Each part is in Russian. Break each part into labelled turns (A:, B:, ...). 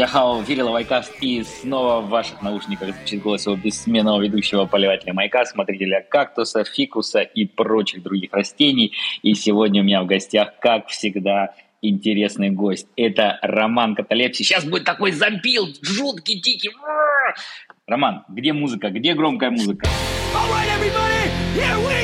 A: Тадяхао, в эфире Лавайкаст и снова в ваших наушниках звучит голос его бессменного ведущего поливателя маяка, смотрителя кактуса, фикуса и прочих других растений. И сегодня у меня в гостях, как всегда, интересный гость. Это Роман Каталепси. Сейчас будет такой забил, жуткий, дикий. Роман, где музыка? Где громкая музыка? All right, everybody, here we!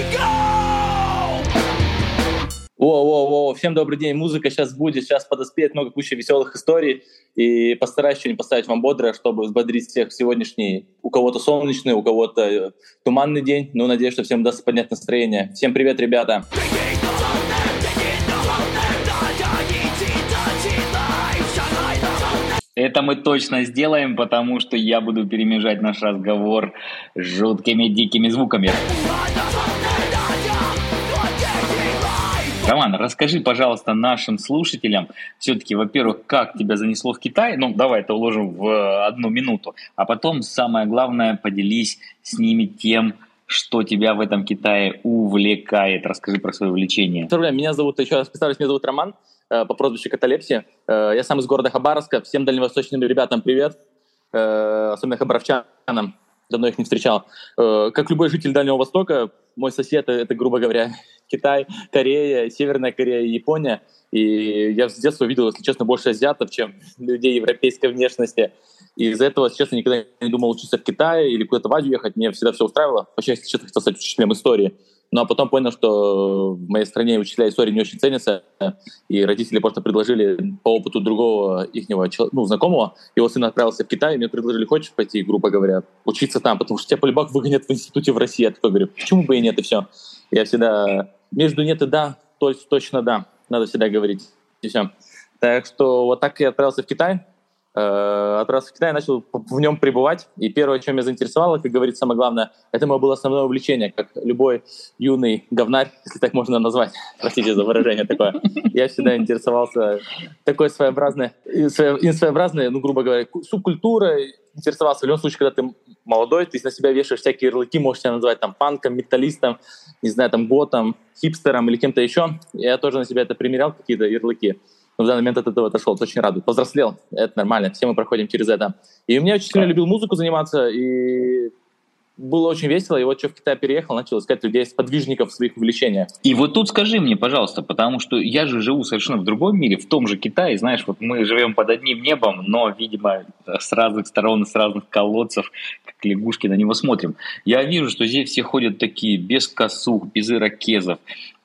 B: О, о, о, всем добрый день, музыка сейчас будет, сейчас подоспеет много куча веселых историй, и постараюсь что-нибудь поставить вам бодрое, чтобы взбодрить всех сегодняшний, у кого-то солнечный, у кого-то э, туманный день, но надеюсь, что всем удастся поднять настроение. Всем привет, ребята!
A: Это мы точно сделаем, потому что я буду перемежать наш разговор жуткими дикими звуками. Роман, расскажи, пожалуйста, нашим слушателям, все-таки, во-первых, как тебя занесло в Китай, ну, давай это уложим в одну минуту, а потом, самое главное, поделись с ними тем, что тебя в этом Китае увлекает. Расскажи про свое увлечение.
B: Меня зовут, еще раз представлюсь, меня зовут Роман, э, по прозвищу Каталепси. Э, я сам из города Хабаровска. Всем дальневосточным ребятам привет, э, особенно хабаровчанам. Давно их не встречал. Как любой житель Дальнего Востока, мой сосед — это, грубо говоря, Китай, Корея, Северная Корея, Япония. И я с детства видел, если честно, больше азиатов, чем людей европейской внешности. И из-за этого, если честно, никогда не думал учиться в Китае или куда-то в Азию ехать. Мне всегда все устраивало. Вообще, если честно, хотел стать учителем истории. Ну, а потом понял, что в моей стране учителя истории не очень ценятся, и родители просто предложили по опыту другого их ну, знакомого, его сын отправился в Китай, и мне предложили, хочешь пойти, грубо говоря, учиться там, потому что тебя по выгонят в институте в России. Я такой говорю, почему бы и нет, и все. Я всегда между нет и да, то есть точно да, надо всегда говорить. И все. Так что вот так я отправился в Китай. Э, отправился в Китай, начал в нем пребывать. И первое, чем меня заинтересовало, как говорится, самое главное, это мое было основное увлечение, как любой юный говнарь, если так можно назвать, простите за выражение такое. Я всегда интересовался такой своеобразной, своеобразной, ну, грубо говоря, субкультурой, интересовался. В любом случае, когда ты молодой, ты на себя вешаешь всякие ярлыки, можешь себя называть там панком, металлистом, не знаю, там готом, хипстером или кем-то еще. Я тоже на себя это примерял, какие-то ярлыки. Но в данный момент от этого отошел, это очень радует. Повзрослел, это нормально, все мы проходим через это. И у меня очень сильно любил музыку заниматься, и было очень весело, и вот что в Китай переехал, начал искать людей, сподвижников в своих увлечениях.
A: И вот тут скажи мне, пожалуйста, потому что я же живу совершенно в другом мире, в том же Китае, знаешь, вот мы живем под одним небом, но, видимо, с разных сторон, с разных колодцев, как лягушки на него смотрим. Я вижу, что здесь все ходят такие, без косух, без ирокезов,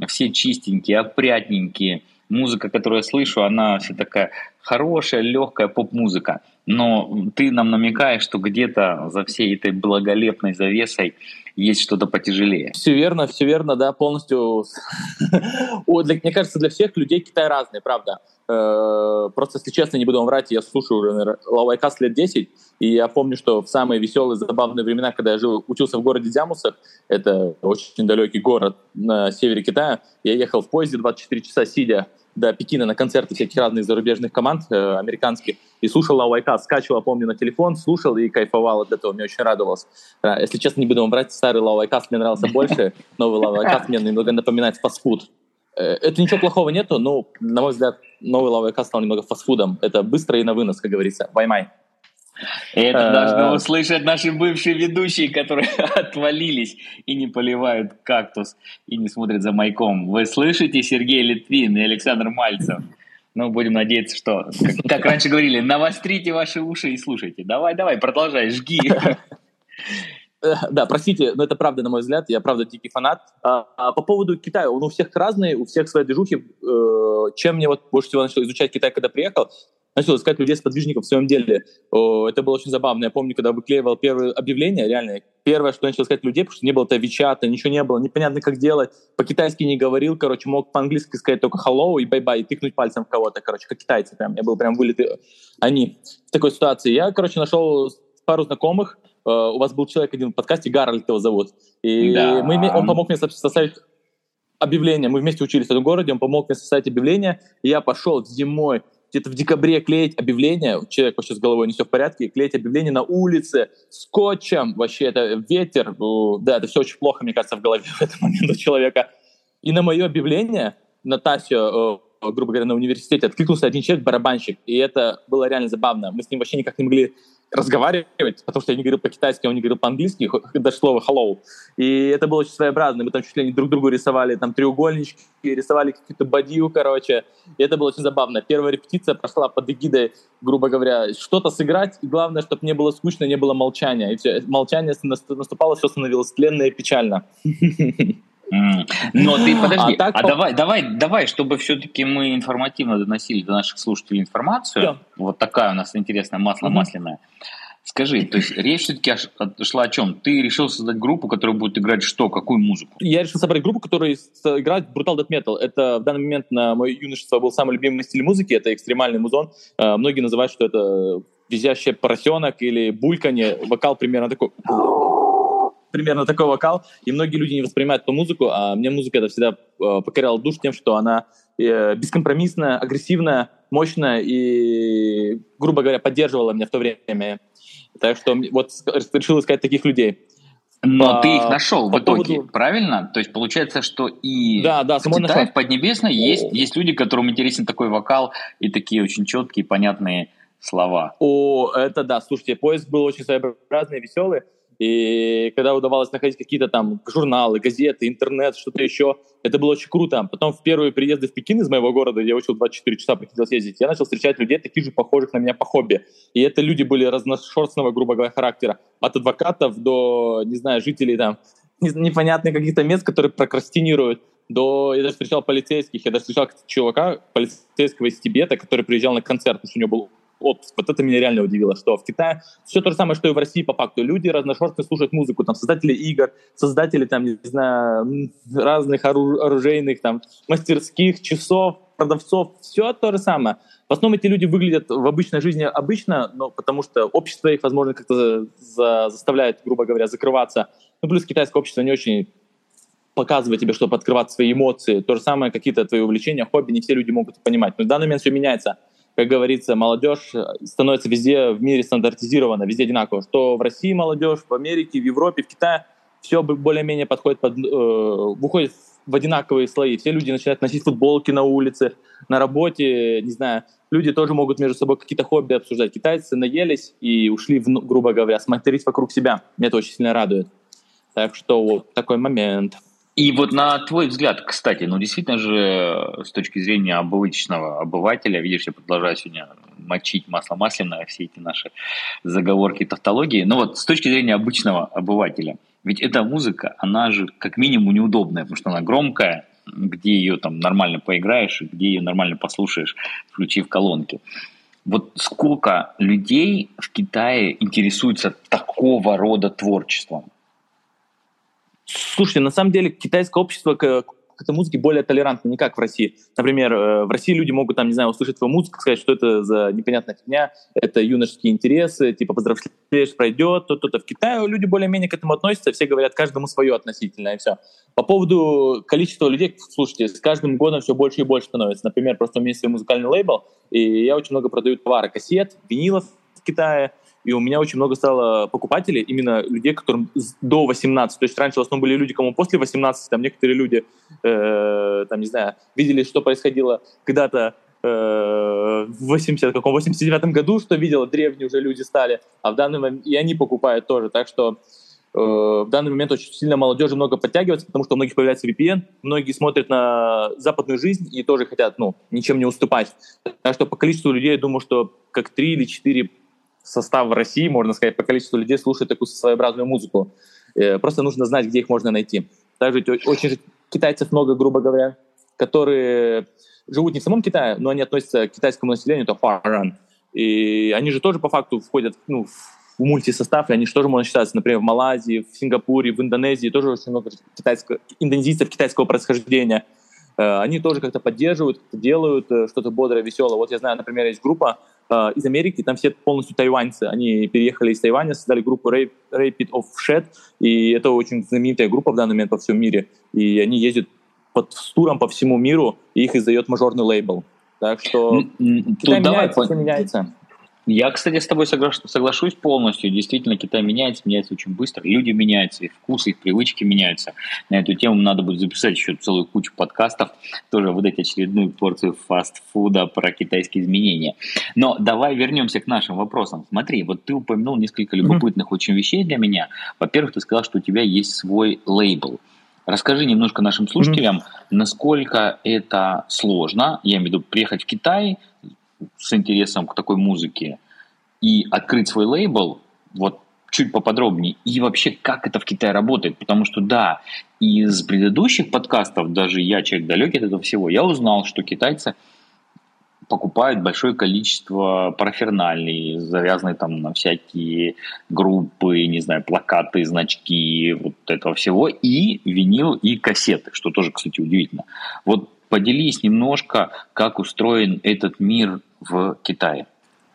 A: все чистенькие, опрятненькие. Музыка, которую я слышу, она все такая хорошая, легкая поп-музыка но ты нам намекаешь, что где-то за всей этой благолепной завесой есть что-то потяжелее.
B: Все верно, все верно, да, полностью. Мне кажется, для всех людей Китай разный, правда. Э, просто, если честно, не буду вам врать, я слушаю уже Лавайкас лет 10, и я помню, что в самые веселые, забавные времена, когда я жил, учился в городе Цзямусах, это очень далекий город на севере Китая, я ехал в поезде 24 часа сидя до Пекина на концерты всяких разных зарубежных команд э, американских и слушал Лаовайкаст, скачивал, помню, на телефон, слушал и кайфовал от этого, мне очень радовалось. Да, если честно, не буду вам брать, старый Лаовайкаст мне нравился больше, новый Лаовайкаст мне немного напоминает фастфуд. Э, это ничего плохого нету, но, на мой взгляд, новый Лаовайкаст стал немного фастфудом. Это быстро и на вынос, как говорится. 外
A: 卖. Это должны услышать наши бывшие ведущие, которые отвалились и не поливают кактус и не смотрят за майком. Вы слышите Сергей Литвин и Александр Мальцев? Ну, будем надеяться, что, как, как раньше говорили, навострите ваши уши и слушайте. Давай, давай, продолжай, жги.
B: Да, простите, но это правда, на мой взгляд, я правда дикий фанат. А, а по поводу Китая, он у всех разный, у всех свои движухи. Э, чем мне вот больше всего начал изучать Китай, когда приехал, начал искать людей сподвижников в своем деле. Это было очень забавно. Я помню, когда выклеивал первые объявления, реально, первое, что начал искать людей, потому что не было-то Вичата, ничего не было, непонятно, как делать. По-китайски не говорил, короче, мог по-английски сказать только hello и bye-bye, и тыкнуть пальцем в кого-то, короче, как китайцы прям. Я был прям вылитый. Они в такой ситуации. Я, короче, нашел пару знакомых, у вас был человек один в подкасте, Гарольд его зовут. И да. мы, он помог мне составить объявление. Мы вместе учились в этом городе, он помог мне составить объявление. И я пошел зимой где-то в декабре клеить объявление, человек вообще с головой не все в порядке, клеить объявление на улице скотчем, вообще это ветер, да, это все очень плохо, мне кажется, в голове в этот момент у человека. И на мое объявление, на Тасю, грубо говоря, на университете откликнулся один человек, барабанщик, и это было реально забавно. Мы с ним вообще никак не могли разговаривать, потому что я не говорил по-китайски, он не говорил по-английски, даже слово hello. И это было очень своеобразно. Мы там чуть ли не друг другу рисовали там треугольнички, рисовали какие-то бадью, короче. И это было очень забавно. Первая репетиция прошла под эгидой, грубо говоря, что-то сыграть, и главное, чтобы не было скучно, не было молчания. И все, молчание наступало, все становилось тленно и печально.
A: Но ты подожди, а, так, а давай, давай, давай, чтобы все-таки мы информативно доносили до наших слушателей информацию. Да. Вот такая у нас интересная масло масляное. Скажи, то есть речь все-таки шла о чем? Ты решил создать группу, которая будет играть что, какую музыку?
B: Я решил собрать группу, которая играет Brutal Death Metal. Это в данный момент на мое юношество был самый любимый стиль музыки, это экстремальный музон. А, многие называют, что это визящий поросенок или бульканье. Вокал примерно такой примерно такой вокал, и многие люди не воспринимают эту музыку, а мне музыка это всегда э, покоряла душ тем, что она э, бескомпромиссная, агрессивная, мощная и, грубо говоря, поддерживала меня в то время. Так что вот решил искать таких людей.
A: Но по, ты их нашел по в итоге, поводу... правильно? То есть получается, что и
B: да, да,
A: в Китае, в Поднебесной есть, есть люди, которым интересен такой вокал и такие очень четкие, понятные слова.
B: О, это да, слушайте, поиск был очень своеобразный, веселый. И когда удавалось находить какие-то там журналы, газеты, интернет, что-то еще, это было очень круто. Потом в первые приезды в Пекин из моего города, я учил 24 часа, приходил съездить, я начал встречать людей, таких же похожих на меня по хобби. И это люди были разношерстного, грубо говоря, характера. От адвокатов до, не знаю, жителей там, непонятных каких-то мест, которые прокрастинируют, до... Я даже встречал полицейских, я даже встречал чувака, полицейского из Тибета, который приезжал на концерт, потому что у него был отпуск. Вот это меня реально удивило, что в Китае все то же самое, что и в России по факту. Люди разношерстно слушают музыку, там создатели игр, создатели там, не знаю, разных оружейных там мастерских, часов, продавцов, все то же самое. В основном эти люди выглядят в обычной жизни обычно, но потому что общество их, возможно, как-то за, заставляет, грубо говоря, закрываться. Ну, плюс китайское общество не очень показывает тебе, чтобы открывать свои эмоции. То же самое, какие-то твои увлечения, хобби, не все люди могут понимать. Но в данный момент все меняется как говорится, молодежь э, становится везде в мире стандартизирована, везде одинаково. Что в России молодежь, в Америке, в Европе, в Китае, все более-менее подходит под, э, выходит в одинаковые слои. Все люди начинают носить футболки на улице, на работе, не знаю. Люди тоже могут между собой какие-то хобби обсуждать. Китайцы наелись и ушли, в, грубо говоря, смотреть вокруг себя. Меня это очень сильно радует. Так что вот такой момент.
A: И вот на твой взгляд, кстати, ну действительно же э, с точки зрения обычного обывателя, видишь, я продолжаю сегодня мочить масло масляное, все эти наши заговорки, тавтологии, но вот с точки зрения обычного обывателя, ведь эта музыка, она же как минимум неудобная, потому что она громкая, где ее там нормально поиграешь, где ее нормально послушаешь, включив колонки. Вот сколько людей в Китае интересуются такого рода творчеством?
B: Слушайте, на самом деле китайское общество к, к этой музыке более толерантно, не как в России. Например, э, в России люди могут, там, не знаю, услышать твою музыку, сказать, что это за непонятная фигня, это юношеские интересы, типа поздравляешь, пройдет, то-то-то. В Китае люди более-менее к этому относятся, все говорят каждому свое относительно, и все. По поводу количества людей, слушайте, с каждым годом все больше и больше становится. Например, просто у меня есть свой музыкальный лейбл, и я очень много продаю товара, кассет, винилов в Китае, и у меня очень много стало покупателей, именно людей, которым до 18. То есть раньше в основном были люди, кому после 18, там некоторые люди, э, там, не знаю, видели, что происходило когда-то э, в 80, каком 89 году, что видела, древние уже люди стали, а в данный момент и они покупают тоже. Так что э, в данный момент очень сильно молодежи много подтягивается, потому что у многих появляется VPN, многие смотрят на западную жизнь и тоже хотят, ну, ничем не уступать. Так что по количеству людей, я думаю, что как три или четыре состав в России, можно сказать, по количеству людей слушает такую своеобразную музыку. Э, просто нужно знать, где их можно найти. Также очень китайцев много, грубо говоря, которые живут не в самом Китае, но они относятся к китайскому населению, это фаран. И они же тоже по факту входят ну, в мультисостав, и они же тоже можно считаться, например, в Малайзии, в Сингапуре, в Индонезии тоже очень много китайского, индонезийцев китайского происхождения. Э, они тоже как-то поддерживают, делают э, что-то бодрое, веселое. Вот я знаю, например, есть группа э, из Америки, там все полностью тайваньцы. Они переехали из Тайваня, создали группу Rapid of Shed, и это очень знаменитая группа в данный момент по всему мире. И они ездят под туром по всему миру, и их издает мажорный лейбл. Так что
A: Китай Тут меняется, давай, все меняется. Я, кстати, с тобой соглашусь полностью. Действительно, Китай меняется, меняется очень быстро. Люди меняются, их вкусы, их привычки меняются. На эту тему надо будет записать еще целую кучу подкастов, тоже выдать очередную порцию фастфуда про китайские изменения. Но давай вернемся к нашим вопросам. Смотри, вот ты упомянул несколько любопытных mm-hmm. очень вещей для меня. Во-первых, ты сказал, что у тебя есть свой лейбл. Расскажи немножко нашим слушателям, mm-hmm. насколько это сложно, я имею в виду приехать в Китай, с интересом к такой музыке и открыть свой лейбл, вот чуть поподробнее, и вообще, как это в Китае работает, потому что, да, из предыдущих подкастов, даже я, человек далекий от этого всего, я узнал, что китайцы покупают большое количество парафернальной, завязанной там на всякие группы, не знаю, плакаты, значки, вот этого всего, и винил, и кассеты, что тоже, кстати, удивительно. Вот поделись немножко, как устроен этот мир в Китае?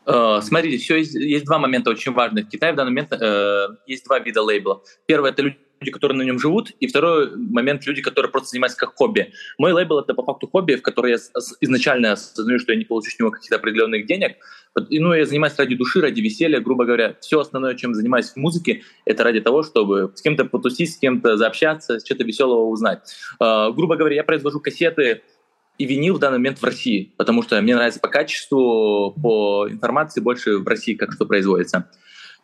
B: Э, смотрите, все есть, есть два момента очень важных. В Китае в данный момент э, есть два вида лейблов. Первый это люди, которые на нем живут, и второй момент люди, которые просто занимаются как хобби. Мой лейбл это по факту хобби, в который я изначально осознаю, что я не получу с него каких-то определенных денег. И, ну, я занимаюсь ради души, ради веселья, грубо говоря. Все основное, чем занимаюсь в музыке, это ради того, чтобы с кем-то потусить, с кем-то заобщаться, что-то веселого узнать. Э, грубо говоря, я произвожу кассеты и винил в данный момент в России, потому что мне нравится по качеству, по информации больше в России, как что производится.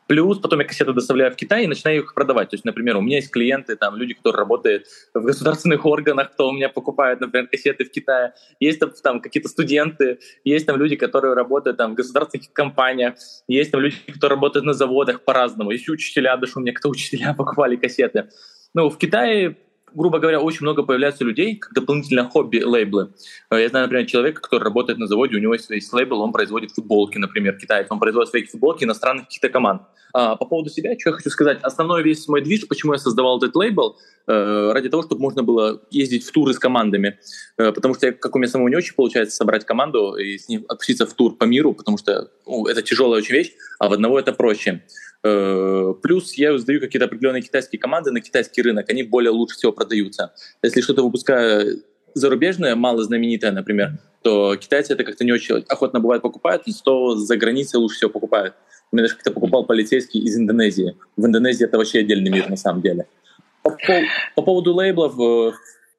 B: Плюс потом я кассеты доставляю в Китай и начинаю их продавать. То есть, например, у меня есть клиенты, там люди, которые работают в государственных органах, кто у меня покупает, например, кассеты в Китае. Есть там, там какие-то студенты, есть там люди, которые работают там в государственных компаниях, есть там люди, которые работают на заводах по-разному. Есть учителя, даже у меня кто учителя покупали кассеты. Ну, в Китае грубо говоря, очень много появляется людей, как дополнительное хобби лейблы. Э, я знаю, например, человека, который работает на заводе, у него есть, есть лейбл, он производит футболки, например, китаец, он производит свои футболки иностранных каких-то команд. А, по поводу себя, что я хочу сказать, основной весь мой движ, почему я создавал этот лейбл, э, ради того, чтобы можно было ездить в туры с командами, э, потому что, я, как у меня самого не очень получается собрать команду и с ним отпуститься в тур по миру, потому что ну, это тяжелая очень вещь, а в одного это проще. Э, плюс я сдаю какие-то определенные китайские команды на китайский рынок, они более лучше всего продаются. Если что-то выпускаю зарубежное, мало знаменитое, например, то китайцы это как-то не очень охотно бывает покупают, но за границей лучше всего покупают. У меня даже как-то покупал полицейский из Индонезии. В Индонезии это вообще отдельный мир на самом деле. По, по поводу лейблов, э,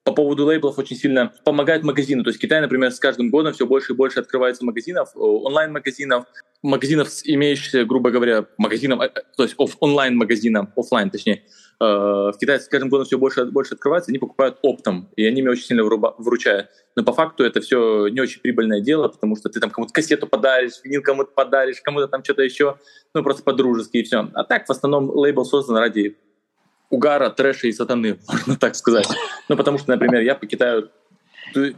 B: по поводу лейблов очень сильно помогают магазины. То есть Китай, например, с каждым годом все больше и больше открывается магазинов, э, онлайн-магазинов, магазинов, имеющихся, грубо говоря, магазинов, э, то есть оф, онлайн-магазинов, офлайн точнее, э, в Китае с каждым годом все больше и больше открывается, они покупают оптом, и они мне очень сильно вручают. Но по факту это все не очень прибыльное дело, потому что ты там кому-то кассету подаришь, винил кому-то подаришь, кому-то там что-то еще, ну просто по-дружески и все. А так в основном лейбл создан ради угара, трэша и сатаны, можно так сказать. Ну, потому что, например, я по Китаю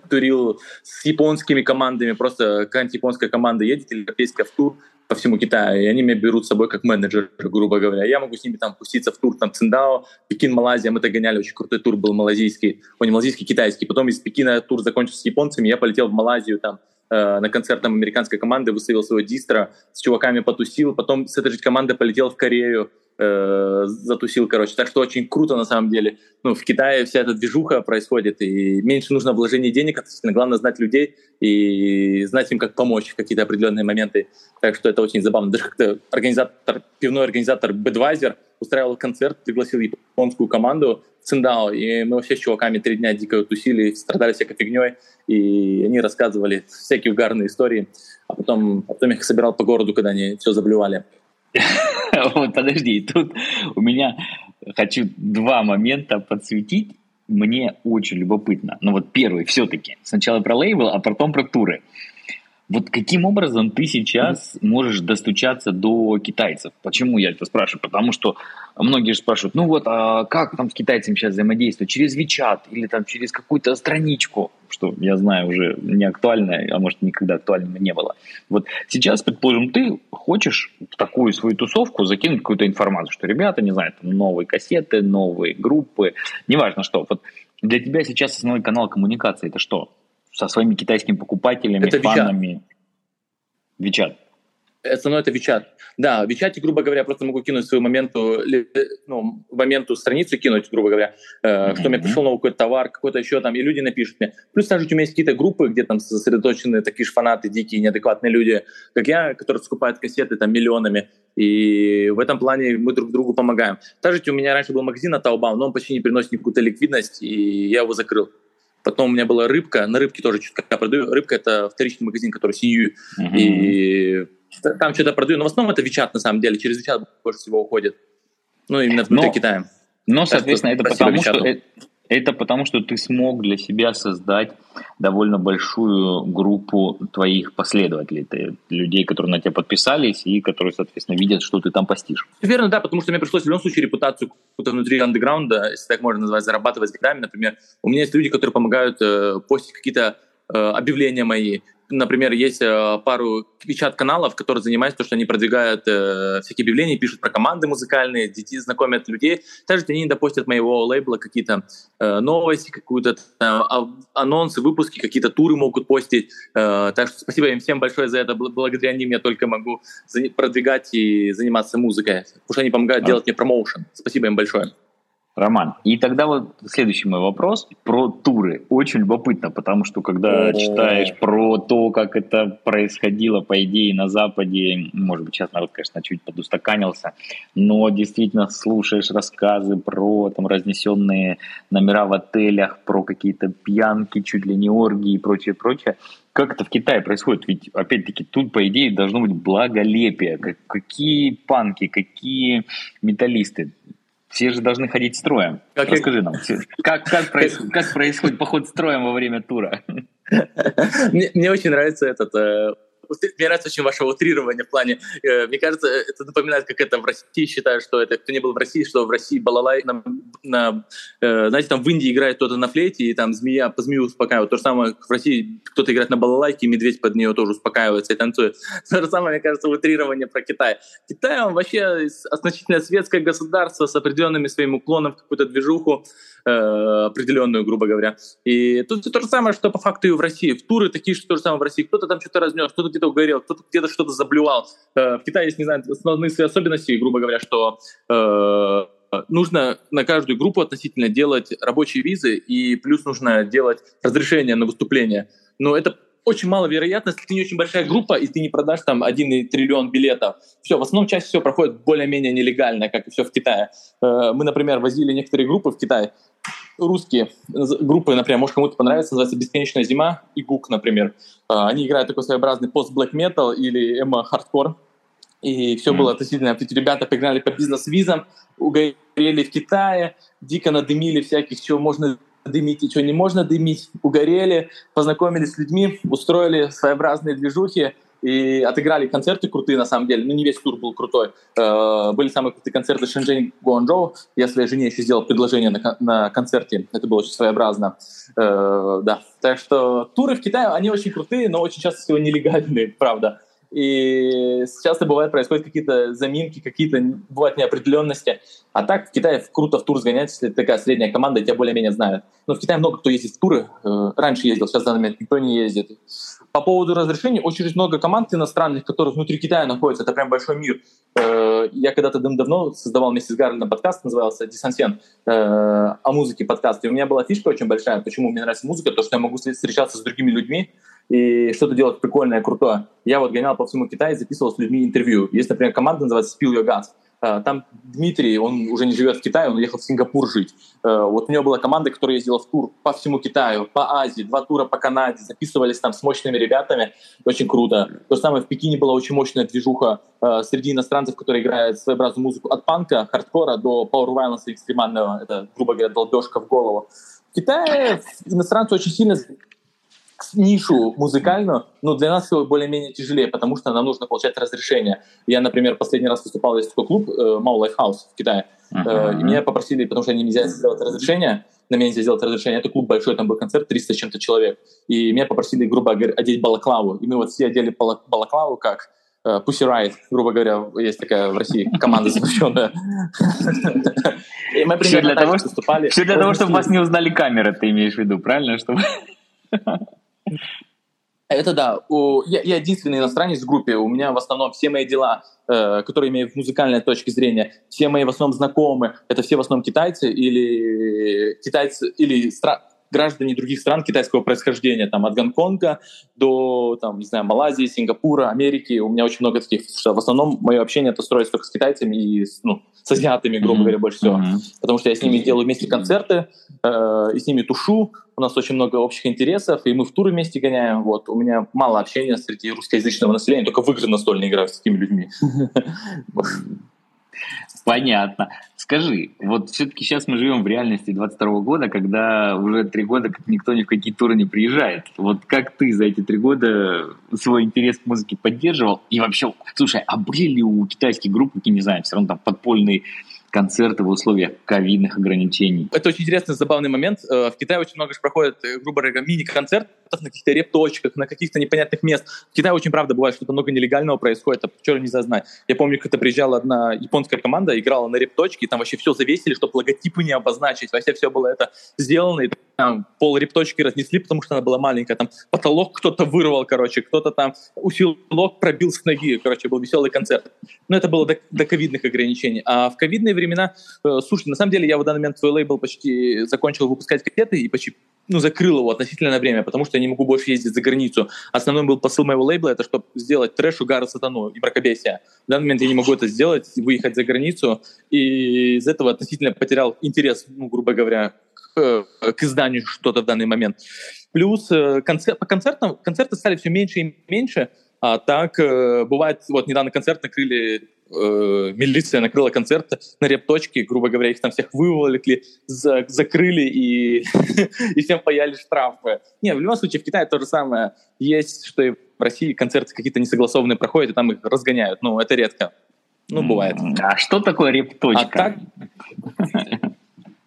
B: турил с японскими командами, просто какая-нибудь японская команда едет или европейская в тур по всему Китаю, и они меня берут с собой как менеджер, грубо говоря. Я могу с ними там пуститься в тур, там, Циндао, Пекин, Малайзия, мы гоняли, очень крутой тур был малазийский, о, не малазийский, китайский. Потом из Пекина тур закончился с японцами, я полетел в Малайзию, там, э, на концерт там американской команды, выставил своего дистро, с чуваками потусил, потом с этой же командой полетел в Корею, э, затусил, короче. Так что очень круто на самом деле. Ну, в Китае вся эта движуха происходит, и меньше нужно вложений денег, относительно. Главное знать людей и знать им, как помочь в какие-то определенные моменты. Так что это очень забавно. Даже как-то организатор, пивной организатор Budweiser устраивал концерт, пригласил японскую команду Циндао, и мы вообще с чуваками три дня дико тусили, страдали всякой фигней, и они рассказывали всякие угарные истории, а потом, а потом их собирал по городу, когда они все заблевали.
A: Вот, подожди, тут у меня хочу два момента подсветить. Мне очень любопытно. Ну вот первый все-таки. Сначала про лейбл, а потом про туры. Вот каким образом ты сейчас можешь достучаться до китайцев? Почему я это спрашиваю? Потому что многие же спрашивают, ну вот, а как там с китайцами сейчас взаимодействовать? Через WeChat или там через какую-то страничку, что, я знаю, уже не актуально, а может, никогда актуальным не было. Вот сейчас, предположим, ты хочешь в такую свою тусовку закинуть какую-то информацию, что ребята, не знаю, там новые кассеты, новые группы, неважно что. Вот для тебя сейчас основной канал коммуникации – это что? Со своими китайскими покупателями,
B: это
A: фанами.
B: Вичат. Основное это Вичат. Да, в Вичате, грубо говоря, просто могу кинуть свою моменту, ну, моменту страницу кинуть, грубо говоря, э, кто мне пришел новый какой-то товар, какой-то еще там, и люди напишут мне. Плюс также у меня есть какие-то группы, где там сосредоточены такие же фанаты, дикие, неадекватные люди, как я, которые скупают кассеты там миллионами. И в этом плане мы друг другу помогаем. Также у меня раньше был магазин на Taobao, но он почти не приносит никакую-то ликвидность, и я его закрыл. Потом у меня была рыбка, на рыбке тоже чуть-чуть продаю. Рыбка — это вторичный магазин, который сию. Uh-huh. И там что-то продаю. Но в основном это Вичат, на самом деле. Через Вичат больше всего уходит. Ну, именно внутри но, Китая.
A: Но, соответственно, это потому, что, это потому, что ты смог для себя создать довольно большую группу твоих последователей, ты, людей, которые на тебя подписались и которые, соответственно, видят, что ты там постишь.
B: Верно, да, потому что мне пришлось в любом случае репутацию какую-то внутри андеграунда, если так можно назвать, зарабатывать годами. Например, у меня есть люди, которые помогают э, постить какие-то объявления мои, например, есть э, пару печат-каналов, которые занимаются тем, что они продвигают э, всякие объявления, пишут про команды музыкальные, детей, знакомят людей. Также они допустят моего лейбла какие-то э, новости, какие-то э, анонсы, выпуски, какие-то туры могут постить. Э, так что спасибо им всем большое за это. Благодаря ним я только могу продвигать и заниматься музыкой, потому что они помогают а. делать мне промоушен. Спасибо им большое.
A: Роман, и тогда вот следующий мой вопрос про туры. Очень любопытно, потому что когда читаешь про то, как это происходило, по идее, на Западе, может быть, сейчас народ, конечно, чуть подустаканился, но действительно слушаешь рассказы про там разнесенные номера в отелях, про какие-то пьянки, чуть ли не оргии и прочее, прочее. Как это в Китае происходит? Ведь, опять-таки, тут, по идее, должно быть благолепие. Какие панки, какие металлисты все же должны ходить строем. Как Расскажи я... нам, как, как, происходит, как происходит поход строем во время тура?
B: Мне, мне очень нравится этот э, мне нравится очень ваше утрирование в плане, э, мне кажется, это напоминает, как это в России считают, что это, кто не был в России, что в России балалай, на, на, э, знаете, там в Индии играет кто-то на флейте, и там змея по змею успокаивает. То же самое в России кто-то играет на балалайке, и медведь под нее тоже успокаивается и танцует. То же самое, мне кажется, утрирование про Китай. Китай, он вообще относительно светское государство с определенными своим уклоном в какую-то движуху, э, определенную, грубо говоря. И тут то же самое, что по факту и в России. В туры такие, что то же самое в России. Кто-то там что-то разнес, кто-то где-то угорел, кто-то где-то что-то заблювал. Э, в Китае есть, не знаю, основные свои особенности, грубо говоря, что э, нужно на каждую группу относительно делать рабочие визы, и плюс нужно делать разрешение на выступление. Но это очень маловероятно, если ты не очень большая группа, и ты не продашь там 1 триллион билетов. Все, в основном часть все проходит более-менее нелегально, как и все в Китае. Э, мы, например, возили некоторые группы в Китай, русские группы, например, может кому-то понравится, называется «Бесконечная зима» и «Гук», например. А, они играют такой своеобразный пост-блэк метал или эмо-хардкор. И все мм. было относительно... Эти ребята поиграли по бизнес-визам, угорели в Китае, дико надымили всяких, чего можно дымить и чего не можно дымить, угорели, познакомились с людьми, устроили своеобразные движухи, и отыграли концерты крутые, на самом деле. Ну, не весь тур был крутой. Э, были самые крутые концерты Шэньчжэнь Гуанчжоу. Я своей жене еще сделал предложение на, на концерте. Это было очень своеобразно. Э, да. Так что туры в Китае, они очень крутые, но очень часто всего нелегальные, правда. И часто бывает происходят какие-то заминки, какие-то бывают неопределенности. А так в Китае круто в тур сгонять, если такая средняя команда, тебя более-менее знают. Но в Китае много кто ездит в туры. Э, раньше ездил, сейчас в данный момент никто не ездит. По поводу разрешений, очень много команд иностранных, которые внутри Китая находятся. Это прям большой мир. Э, я когда-то давно создавал вместе с Гарольдом подкаст, назывался «Десансен», э, о музыке подкаст. И у меня была фишка очень большая, почему мне нравится музыка, то, что я могу встречаться с другими людьми, и что-то делать прикольное, крутое. Я вот гонял по всему Китаю, записывал с людьми интервью. Есть, например, команда называется Spill Your Guts. Э, там Дмитрий, он уже не живет в Китае, он уехал в Сингапур жить. Э, вот у него была команда, которая ездила в тур по всему Китаю, по Азии, два тура по Канаде, записывались там с мощными ребятами, очень круто. То же самое в Пекине была очень мощная движуха э, среди иностранцев, которые играют своеобразную музыку от панка, хардкора до power violence экстремального, это, грубо говоря, долбежка в голову. В Китае иностранцы очень сильно нишу музыкальную, но для нас все более-менее тяжелее, потому что нам нужно получать разрешение. Я, например, последний раз выступал, есть такой клуб э, Mao Livehouse в Китае, uh-huh. и меня попросили, потому что они нельзя сделать разрешение, на меня нельзя сделать разрешение, это клуб большой, там был концерт, 300 с чем-то человек, и меня попросили, грубо говоря, одеть балаклаву, и мы вот все одели балаклаву как э, Pussy Riot, грубо говоря, есть такая в России команда запрещенная.
A: Все для того, чтобы вас не узнали камеры, ты имеешь в виду, правильно? Чтобы...
B: Это да. Я, я единственный иностранец в группе. У меня в основном все мои дела, э, которые имеют в музыкальной точке зрения, все мои в основном знакомые, это все в основном китайцы или китайцы или стра граждане других стран китайского происхождения, там, от Гонконга до, там, не знаю, Малайзии, Сингапура, Америки. У меня очень много таких. В основном мое общение это строится только с китайцами и с, ну, с азиатами, грубо mm-hmm. говоря, больше всего. Mm-hmm. Потому что я с ними делаю вместе концерты, э, и с ними тушу. У нас очень много общих интересов, и мы в туры вместе гоняем. Вот. У меня мало общения среди русскоязычного населения, только в игры настольные играю с такими людьми.
A: Понятно. Скажи, вот все-таки сейчас мы живем в реальности 22 года, когда уже три года никто ни в какие туры не приезжает. Вот как ты за эти три года свой интерес к музыке поддерживал? И вообще, слушай, а были ли у китайских групп, не знаю, все равно там подпольные концерты в условиях ковидных ограничений.
B: Это очень интересный, забавный момент. Э, в Китае очень много же проходит, э, грубо говоря, мини-концертов на каких-то репточках, на каких-то непонятных мест. В Китае очень, правда, бывает, что-то много нелегального происходит, а вчера нельзя знать. Я помню, как-то приезжала одна японская команда, играла на репточке, и там вообще все завесили, чтобы логотипы не обозначить. Вообще все было это сделано, и там пол репточки разнесли, потому что она была маленькая. Там потолок кто-то вырвал, короче, кто-то там усилок пробил с ноги. Короче, был веселый концерт. Но это было до, до ковидных ограничений. А в ковидные времена, э, слушай, на самом деле я в данный момент свой лейбл почти закончил выпускать кассеты и почти ну, закрыл его относительно на время, потому что я не могу больше ездить за границу. Основной был посыл моего лейбла, это чтобы сделать трэш, угар, сатану и мракобесие. В данный момент я не могу это сделать, выехать за границу, и из этого относительно потерял интерес, ну, грубо говоря, к, к изданию что-то в данный момент. Плюс э, концерт, по концертам, концерты стали все меньше и меньше, а так э, бывает, вот недавно концерт накрыли э, милиция накрыла концерт на репточке, грубо говоря, их там всех выволокли, за, закрыли и, и всем паяли штрафы. Не, в любом случае в Китае то же самое есть, что и в России концерты какие-то несогласованные проходят, и там их разгоняют. Ну, это редко. Ну, бывает.
A: А что такое репточка? А так,
B: а,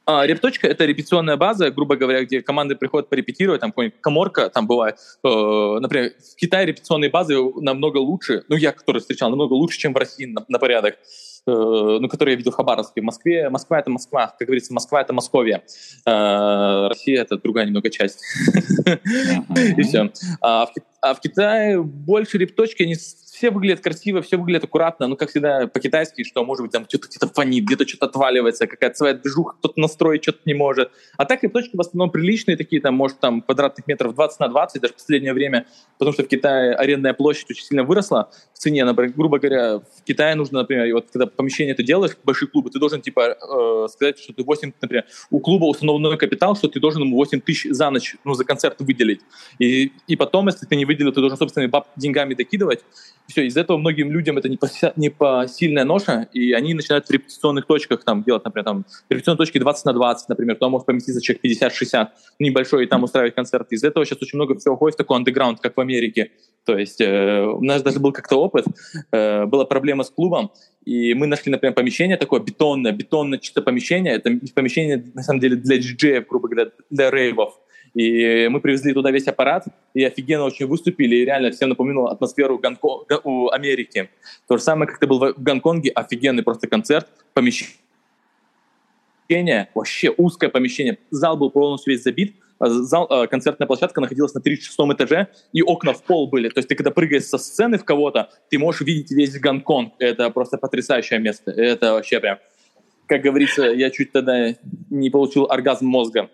B: репточка — это репетиционная база, грубо говоря, где команды приходят порепетировать, там какой-нибудь коморка там бывает. Э, например, в Китае репетиционные базы намного лучше, ну, я, который встречал, намного лучше, чем в России на, на порядок, э, ну, которые я видел в Хабаровске. В Москве, Москва — это Москва, как говорится, Москва — это Московия. Э, Россия — это другая немного часть. И все. А, а в Китае больше репточки, они все выглядят красиво, все выглядит аккуратно, ну, как всегда, по-китайски, что, может быть, там что-то где-то фонит, где-то что-то отваливается, какая-то своя движуха, кто-то настроить что-то не может. А так и точки в основном приличные такие, там, может, там, квадратных метров 20 на 20, даже в последнее время, потому что в Китае арендная площадь очень сильно выросла в цене, например, грубо говоря, в Китае нужно, например, вот когда помещение ты делаешь, большие клубы, ты должен, типа, э, сказать, что ты 8, например, у клуба установленный капитал, что ты должен ему 8 тысяч за ночь, ну, за концерт выделить. И, и потом, если ты не выделил, ты должен собственными деньгами докидывать, все, из этого многим людям это не, по, не посильная ноша, и они начинают в репетиционных точках там делать, например, там, репетиционные точки 20 на 20, например, туда может поместиться человек 50-60, небольшой, и там устраивать концерты. Из этого сейчас очень много всего уходит в такой андеграунд, как в Америке. То есть э, у нас даже был как-то опыт, э, была проблема с клубом, и мы нашли, например, помещение такое бетонное, бетонное чисто помещение, это помещение, на самом деле, для диджеев, грубо говоря, для рейвов. И мы привезли туда весь аппарат, и офигенно очень выступили, и реально всем напоминал атмосферу Гонко... у Америки. То же самое, как ты был в Гонконге, офигенный просто концерт, помещение, вообще узкое помещение, зал был полностью весь забит, а зал, а, концертная площадка находилась на 36 этаже, и окна в пол были. То есть ты когда прыгаешь со сцены в кого-то, ты можешь видеть весь Гонконг. Это просто потрясающее место. Это вообще прям как говорится, я чуть тогда не получил оргазм мозга.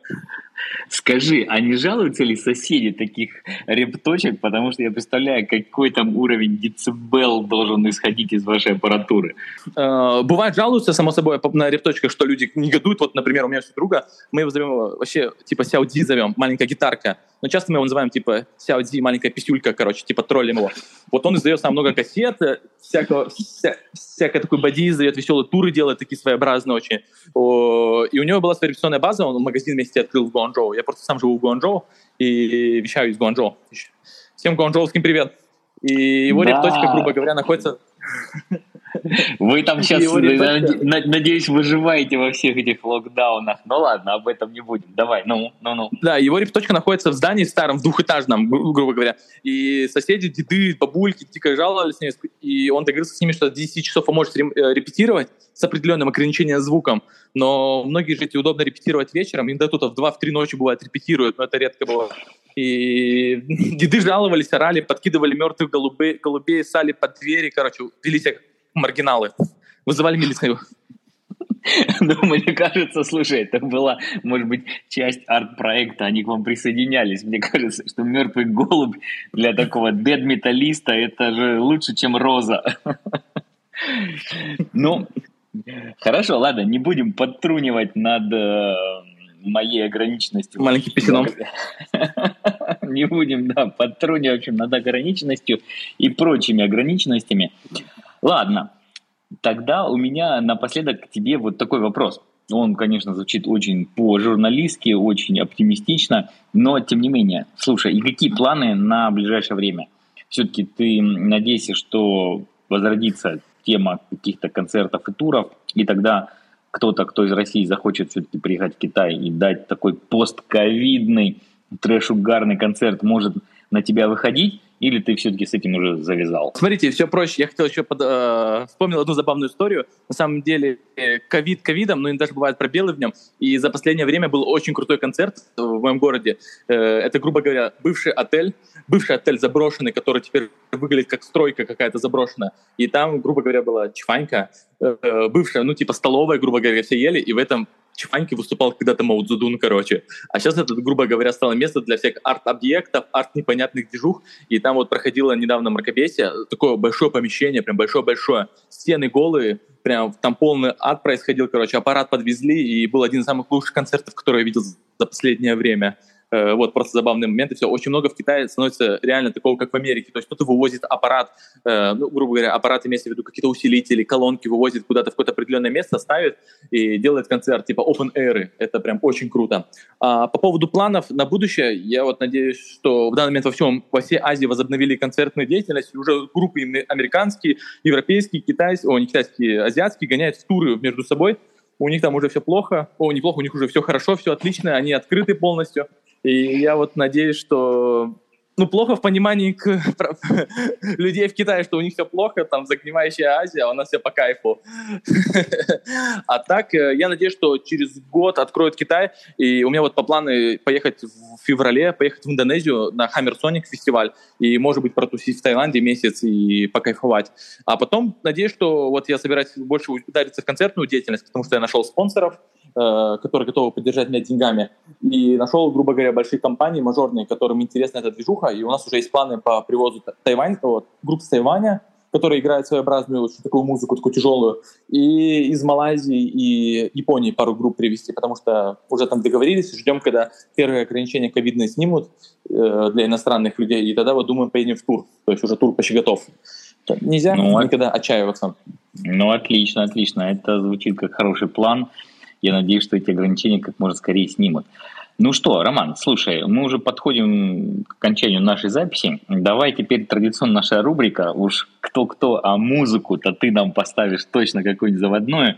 A: Скажи, а не жалуются ли соседи таких репточек? Потому что я представляю, какой там уровень децибел должен исходить из вашей аппаратуры.
B: Э, бывает, жалуются, само собой, на репточках, что люди негодуют. Вот, например, у меня есть друга, мы его зовем вообще, типа, Сяуди зовем, маленькая гитарка. Но часто мы его называем, типа, Сяуди, маленькая писюлька, короче, типа, троллим его. Вот он издает нам много кассет, всякого, вся, всякой такой боди издает, веселые туры делает, такие своеобразные очень. И у него была своя репетиционная база, он магазин вместе открыл в Гуанчжоу. Я просто сам живу в Гуанчжоу и вещаю из Гуанчжоу. Всем гуанчжоуским привет. И его да. репточка, грубо говоря, находится
A: Вы там сейчас, надеюсь, выживаете во всех этих локдаунах. Ну ладно, об этом не будем. Давай, ну, ну, ну.
B: Да, его репточка находится в здании старом, двухэтажном, грубо говоря. И соседи, деды, бабульки дико жаловались, и он договорился с ними, что до 10 часов он может э, репетировать с определенным ограничением звуком. Но многие эти удобно репетировать вечером. Иногда тут в 2-3 ночи бывает репетируют, но это редко было. И деды жаловались, орали, подкидывали мертвых голубей, голубей, сали под двери, короче, вели себя маргиналы. Вызывали милицию.
A: Ну, мне кажется, слушай, это была, может быть, часть арт-проекта, они к вам присоединялись. Мне кажется, что мертвый голубь для такого дед-металлиста это же лучше, чем роза. Ну, хорошо, ладно, не будем подтрунивать над э, моей ограниченностью.
B: Маленький писюном.
A: Не будем, да, подтрунивать в общем, над ограниченностью и прочими ограниченностями. Ладно, тогда у меня напоследок к тебе вот такой вопрос. Он, конечно, звучит очень по-журналистски, очень оптимистично, но тем не менее. Слушай, и какие планы на ближайшее время? Все-таки ты надеешься, что возродится тема каких-то концертов и туров, и тогда кто-то, кто из России захочет все-таки приехать в Китай и дать такой постковидный трэш-угарный концерт, может на тебя выходить, или ты все-таки с этим уже завязал?
B: Смотрите, все проще. Я хотел еще под, э, вспомнил одну забавную историю. На самом деле, э, ковид ковидом, но даже бывают пробелы в нем. И за последнее время был очень крутой концерт в моем городе. Э, это, грубо говоря, бывший отель, бывший отель заброшенный, который теперь выглядит как стройка какая-то заброшенная. И там, грубо говоря, была чифанька, э, бывшая, ну, типа столовая, грубо говоря, все ели, и в этом Чифаньки выступал когда-то Цзэдун, короче. А сейчас это, грубо говоря, стало место для всех арт-объектов, арт-непонятных движух. И там вот проходило недавно мракобесие, такое большое помещение, прям большое-большое. Стены голые, прям там полный ад происходил, короче. Аппарат подвезли, и был один из самых лучших концертов, которые я видел за последнее время. Э, вот просто забавный момент, и все. Очень много в Китае становится реально такого, как в Америке. То есть кто-то вывозит аппарат, э, ну, грубо говоря, аппарат имеется в виду какие-то усилители, колонки вывозит куда-то в какое-то определенное место, ставит и делает концерт типа open air. Это прям очень круто. А по поводу планов на будущее, я вот надеюсь, что в данный момент во всем, во всей Азии возобновили концертную деятельность, уже группы американские, европейские, китайские, о, не китайские, азиатские гоняют в туры между собой, у них там уже все плохо, о, неплохо, у них уже все хорошо, все отлично, они открыты полностью. И я вот надеюсь, что ну, плохо в понимании к, людей в Китае, что у них все плохо, там загнивающая Азия, а у нас все по кайфу. а так, э, я надеюсь, что через год откроют Китай, и у меня вот по плану поехать в феврале, поехать в Индонезию на Hammer Sonic фестиваль, и, может быть, протусить в Таиланде месяц и покайфовать. А потом, надеюсь, что вот я собираюсь больше удариться в концертную деятельность, потому что я нашел спонсоров, которые готовы поддержать меня деньгами. И нашел, грубо говоря, большие компании мажорные, которым интересна эта движуха. И у нас уже есть планы по привозу Тайвань, вот, групп с Тайваня, которые играют своеобразную очень такую музыку, такую тяжелую. И из Малайзии и Японии пару групп привезти, потому что уже там договорились, ждем, когда первые ограничения ковидные снимут э, для иностранных людей, и тогда вот думаем, поедем в тур. То есть уже тур почти готов. Нельзя ну, никогда отчаиваться.
A: Ну, отлично, отлично. Это звучит как хороший план. Я надеюсь, что эти ограничения как можно скорее снимут. Ну что, Роман, слушай, мы уже подходим к окончанию нашей записи. Давай теперь традиционно наша рубрика. Уж кто-кто, а музыку-то ты нам поставишь точно какую-нибудь заводную.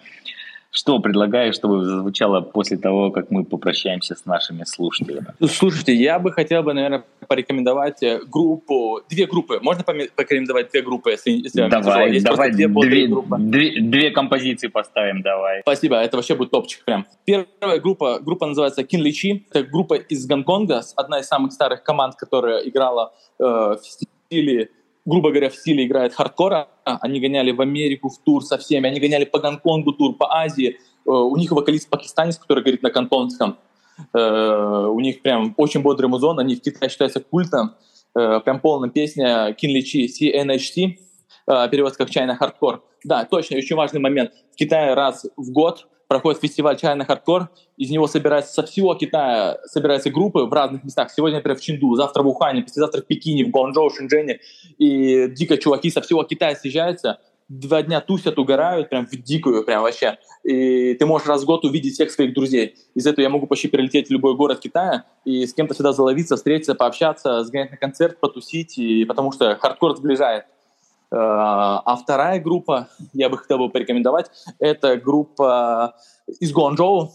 A: Что предлагаешь, чтобы зазвучало после того, как мы попрощаемся с нашими слушателями?
B: Слушайте, я бы хотел бы, наверное, порекомендовать э, группу, две группы. Можно порекомендовать две группы, если, если
A: Давай, Есть давай, две, две, две, две композиции поставим, давай.
B: Спасибо, это вообще будет топчик прям. Первая группа, группа называется Ли Это группа из Гонконга, одна из самых старых команд, которая играла э, в стиле грубо говоря, в стиле играет хардкора. Они гоняли в Америку в тур со всеми, они гоняли по Гонконгу тур, по Азии. Э, у них вокалист пакистанец, который говорит на кантонском. Э, у них прям очень бодрый музон, они в Китае считаются культом. Э, прям полная песня King Ly Chee CNHC, перевод как «China hardcore». Да, точно, очень важный момент. В Китае раз в год проходит фестиваль «China hardcore», из него собирается со всего Китая, собираются группы в разных местах. Сегодня, например, в Чэнду, завтра в Ухане, послезавтра в Пекине, в Гуанчжоу, Шэньчжэне. И дико чуваки со всего Китая съезжаются, два дня тусят, угорают, прям в дикую, прям вообще. И ты можешь раз в год увидеть всех своих друзей. Из этого я могу почти перелететь в любой город Китая и с кем-то всегда заловиться, встретиться, пообщаться, сгонять на концерт, потусить, и, потому что хардкор сближает. А вторая группа, я бы хотел бы порекомендовать, это группа из Гуанчжоу.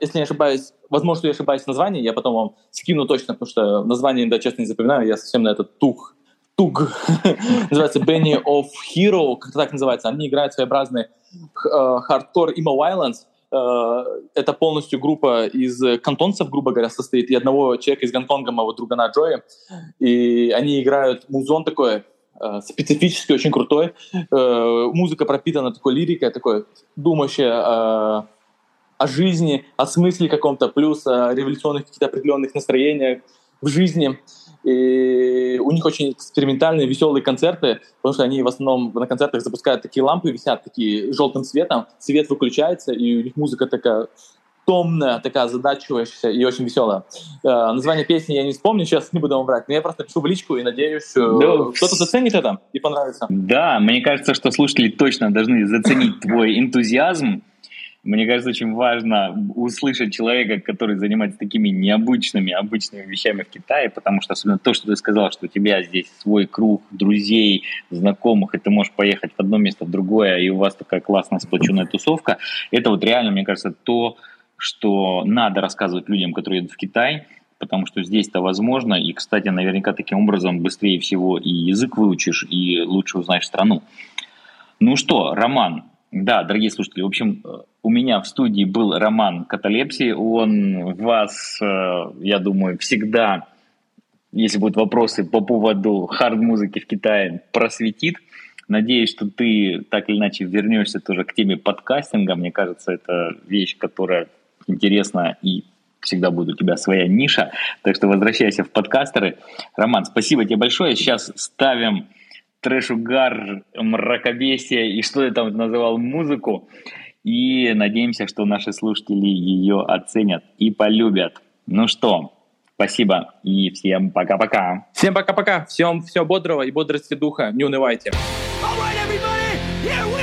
B: Если не ошибаюсь, возможно, я ошибаюсь в названии, я потом вам скину точно, потому что название, да, честно, не запоминаю, я совсем на этот тух туг, называется Benny of Hero, как так называется. Они играют своеобразный хардкор emo violence. Это полностью группа из кантонцев, грубо говоря, состоит, и одного человека из Гонконга, моего друга на Джои. И они играют музон такой, э, специфический, очень крутой. Э, музыка пропитана такой лирикой, такой думающая о жизни, о смысле каком-то, плюс о революционных каких-то определенных настроениях в жизни. И у них очень экспериментальные, веселые концерты, потому что они в основном на концертах запускают такие лампы, висят такие желтым цветом, свет выключается, и у них музыка такая томная, такая задачивающаяся и очень веселая. Э, название песни я не вспомню, сейчас не буду вам брать, но я просто пишу в личку и надеюсь, э, да. кто-то заценит это и понравится.
A: Да, мне кажется, что слушатели точно должны заценить твой энтузиазм мне кажется, очень важно услышать человека, который занимается такими необычными, обычными вещами в Китае, потому что особенно то, что ты сказал, что у тебя здесь свой круг друзей, знакомых, и ты можешь поехать в одно место, в другое, и у вас такая классная сплоченная тусовка, это вот реально, мне кажется, то, что надо рассказывать людям, которые едут в Китай, потому что здесь это возможно, и, кстати, наверняка таким образом быстрее всего и язык выучишь, и лучше узнаешь страну. Ну что, Роман, да, дорогие слушатели, в общем, у меня в студии был Роман Каталепси. Он вас, э, я думаю, всегда, если будут вопросы по поводу хард-музыки в Китае, просветит. Надеюсь, что ты так или иначе вернешься тоже к теме подкастинга. Мне кажется, это вещь, которая интересна и всегда будет у тебя своя ниша. Так что возвращайся в подкастеры. Роман, спасибо тебе большое. Сейчас ставим трэш-угар, мракобесие и что я там называл музыку. И надеемся, что наши слушатели ее оценят и полюбят. Ну что, спасибо и всем пока-пока.
B: Всем пока-пока. Всем всего бодрого и бодрости духа. Не унывайте. All right,